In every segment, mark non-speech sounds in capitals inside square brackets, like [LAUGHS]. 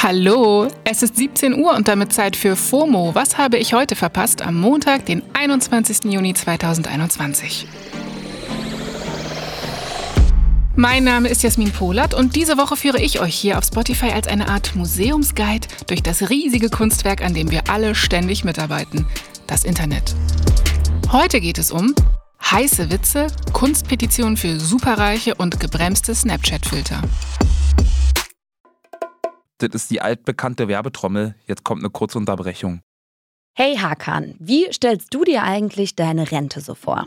Hallo, es ist 17 Uhr und damit Zeit für FOMO. Was habe ich heute verpasst am Montag, den 21. Juni 2021? Mein Name ist Jasmin Polat und diese Woche führe ich euch hier auf Spotify als eine Art Museumsguide durch das riesige Kunstwerk, an dem wir alle ständig mitarbeiten, das Internet. Heute geht es um heiße Witze, Kunstpetitionen für Superreiche und gebremste Snapchat-Filter. Das ist die altbekannte Werbetrommel. Jetzt kommt eine kurze Unterbrechung. Hey Hakan, wie stellst du dir eigentlich deine Rente so vor?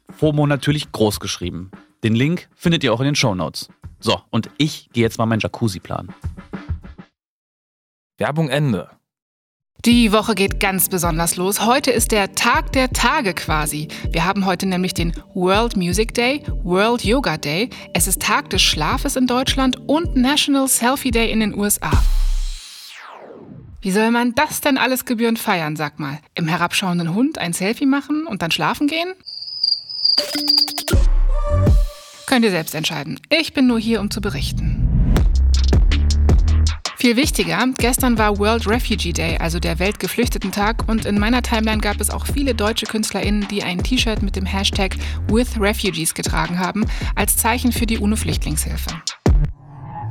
FOMO natürlich groß geschrieben. Den Link findet ihr auch in den Show Notes. So, und ich gehe jetzt mal meinen Jacuzzi planen. Werbung Ende. Die Woche geht ganz besonders los. Heute ist der Tag der Tage quasi. Wir haben heute nämlich den World Music Day, World Yoga Day. Es ist Tag des Schlafes in Deutschland und National Selfie Day in den USA. Wie soll man das denn alles gebührend feiern, sag mal? Im herabschauenden Hund ein Selfie machen und dann schlafen gehen? Könnt ihr selbst entscheiden. Ich bin nur hier, um zu berichten. Viel wichtiger, gestern war World Refugee Day, also der Weltgeflüchtetentag, und in meiner Timeline gab es auch viele deutsche KünstlerInnen, die ein T-Shirt mit dem Hashtag With Refugees getragen haben, als Zeichen für die UNO-Flüchtlingshilfe.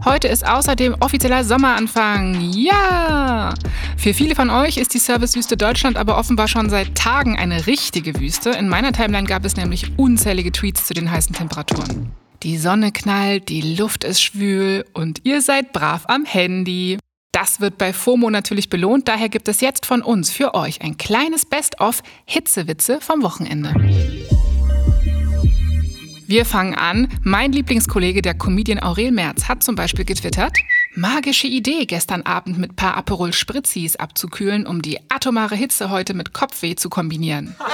Heute ist außerdem offizieller Sommeranfang. Ja! Für viele von euch ist die Servicewüste Deutschland aber offenbar schon seit Tagen eine richtige Wüste. In meiner Timeline gab es nämlich unzählige Tweets zu den heißen Temperaturen. Die Sonne knallt, die Luft ist schwül und ihr seid brav am Handy. Das wird bei FOMO natürlich belohnt, daher gibt es jetzt von uns für euch ein kleines Best-of Hitzewitze vom Wochenende. Wir fangen an. Mein Lieblingskollege, der Comedian Aurel Merz, hat zum Beispiel getwittert, magische Idee, gestern Abend mit paar Aperol Spritzis abzukühlen, um die atomare Hitze heute mit Kopfweh zu kombinieren. [LAUGHS]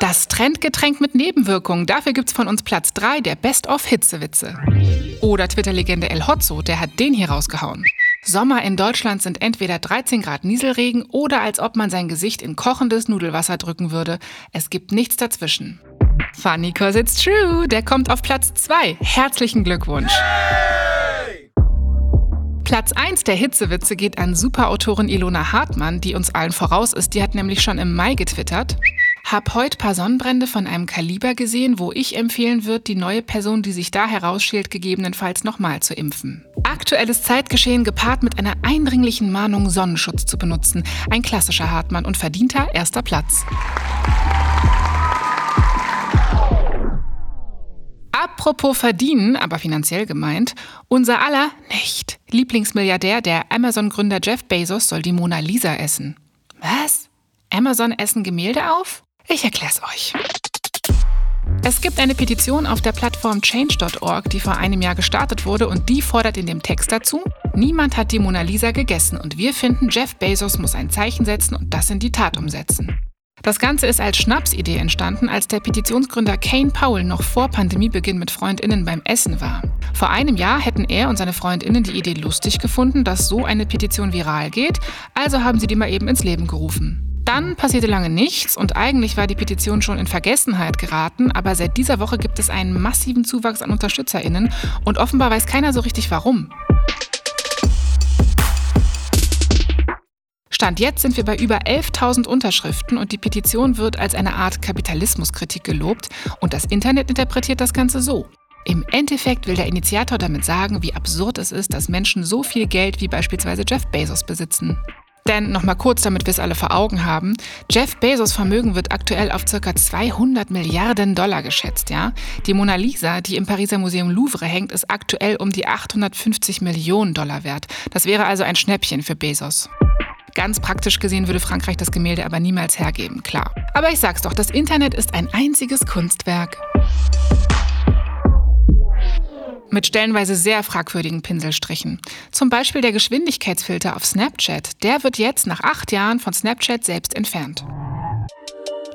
Das Trendgetränk mit Nebenwirkungen, dafür gibt's von uns Platz 3 der Best-of-Hitzewitze. Oder Twitter-Legende El Hotzo, der hat den hier rausgehauen. Sommer in Deutschland sind entweder 13 Grad Nieselregen oder als ob man sein Gesicht in kochendes Nudelwasser drücken würde. Es gibt nichts dazwischen. Funny cause it's true. Der kommt auf Platz 2. Herzlichen Glückwunsch. Platz 1 der Hitzewitze geht an Superautorin Ilona Hartmann, die uns allen voraus ist. Die hat nämlich schon im Mai getwittert. Hab heute paar Sonnenbrände von einem Kaliber gesehen, wo ich empfehlen würde, die neue Person, die sich da herausschält, gegebenenfalls nochmal zu impfen. Aktuelles Zeitgeschehen gepaart mit einer eindringlichen Mahnung, Sonnenschutz zu benutzen. Ein klassischer Hartmann und verdienter erster Platz. Apropos verdienen, aber finanziell gemeint, unser aller nicht Lieblingsmilliardär, der Amazon-Gründer Jeff Bezos, soll die Mona Lisa essen. Was? Amazon essen Gemälde auf? Ich erklär's euch. Es gibt eine Petition auf der Plattform change.org, die vor einem Jahr gestartet wurde und die fordert in dem Text dazu, niemand hat die Mona Lisa gegessen und wir finden, Jeff Bezos muss ein Zeichen setzen und das in die Tat umsetzen. Das Ganze ist als Schnapsidee entstanden, als der Petitionsgründer Kane Powell noch vor Pandemiebeginn mit FreundInnen beim Essen war. Vor einem Jahr hätten er und seine FreundInnen die Idee lustig gefunden, dass so eine Petition viral geht, also haben sie die mal eben ins Leben gerufen. Dann passierte lange nichts und eigentlich war die Petition schon in Vergessenheit geraten, aber seit dieser Woche gibt es einen massiven Zuwachs an UnterstützerInnen und offenbar weiß keiner so richtig warum. Stand jetzt sind wir bei über 11.000 Unterschriften und die Petition wird als eine Art Kapitalismuskritik gelobt und das Internet interpretiert das Ganze so. Im Endeffekt will der Initiator damit sagen, wie absurd es ist, dass Menschen so viel Geld wie beispielsweise Jeff Bezos besitzen. Denn nochmal kurz, damit wir es alle vor Augen haben, Jeff Bezos Vermögen wird aktuell auf ca. 200 Milliarden Dollar geschätzt, ja? Die Mona Lisa, die im Pariser Museum Louvre hängt, ist aktuell um die 850 Millionen Dollar wert. Das wäre also ein Schnäppchen für Bezos. Ganz praktisch gesehen würde Frankreich das Gemälde aber niemals hergeben, klar. Aber ich sag's doch, das Internet ist ein einziges Kunstwerk. Mit stellenweise sehr fragwürdigen Pinselstrichen. Zum Beispiel der Geschwindigkeitsfilter auf Snapchat. Der wird jetzt nach acht Jahren von Snapchat selbst entfernt.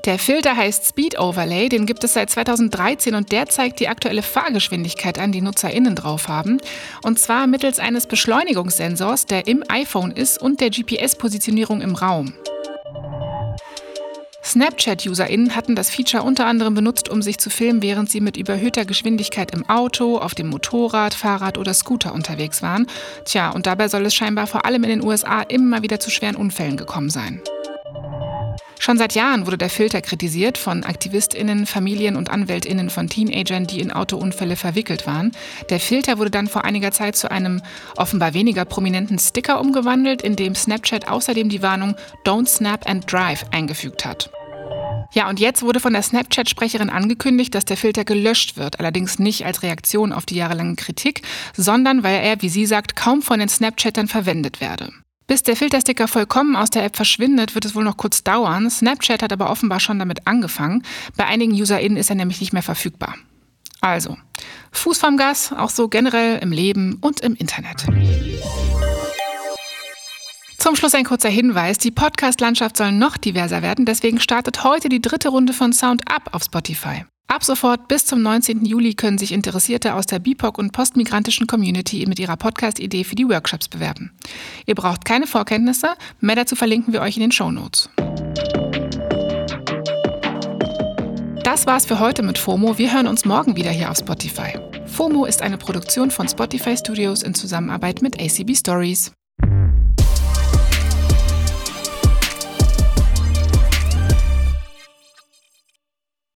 Der Filter heißt Speed Overlay, den gibt es seit 2013 und der zeigt die aktuelle Fahrgeschwindigkeit an, die NutzerInnen drauf haben. Und zwar mittels eines Beschleunigungssensors, der im iPhone ist und der GPS-Positionierung im Raum. Snapchat-UserInnen hatten das Feature unter anderem benutzt, um sich zu filmen, während sie mit überhöhter Geschwindigkeit im Auto, auf dem Motorrad, Fahrrad oder Scooter unterwegs waren. Tja, und dabei soll es scheinbar vor allem in den USA immer wieder zu schweren Unfällen gekommen sein. Schon seit Jahren wurde der Filter kritisiert von AktivistInnen, Familien und AnwältInnen von Teenagern, die in Autounfälle verwickelt waren. Der Filter wurde dann vor einiger Zeit zu einem offenbar weniger prominenten Sticker umgewandelt, in dem Snapchat außerdem die Warnung Don't Snap and Drive eingefügt hat. Ja, und jetzt wurde von der Snapchat-Sprecherin angekündigt, dass der Filter gelöscht wird, allerdings nicht als Reaktion auf die jahrelange Kritik, sondern weil er, wie sie sagt, kaum von den Snapchattern verwendet werde. Bis der Filtersticker vollkommen aus der App verschwindet, wird es wohl noch kurz dauern. Snapchat hat aber offenbar schon damit angefangen. Bei einigen UserInnen ist er nämlich nicht mehr verfügbar. Also, Fuß vom Gas, auch so generell im Leben und im Internet. Zum Schluss ein kurzer Hinweis. Die Podcast-Landschaft soll noch diverser werden, deswegen startet heute die dritte Runde von Sound Up auf Spotify. Ab sofort bis zum 19. Juli können sich Interessierte aus der BIPOC und postmigrantischen Community mit ihrer Podcast-Idee für die Workshops bewerben. Ihr braucht keine Vorkenntnisse, mehr dazu verlinken wir euch in den Show Notes. Das war's für heute mit FOMO. Wir hören uns morgen wieder hier auf Spotify. FOMO ist eine Produktion von Spotify Studios in Zusammenarbeit mit ACB Stories.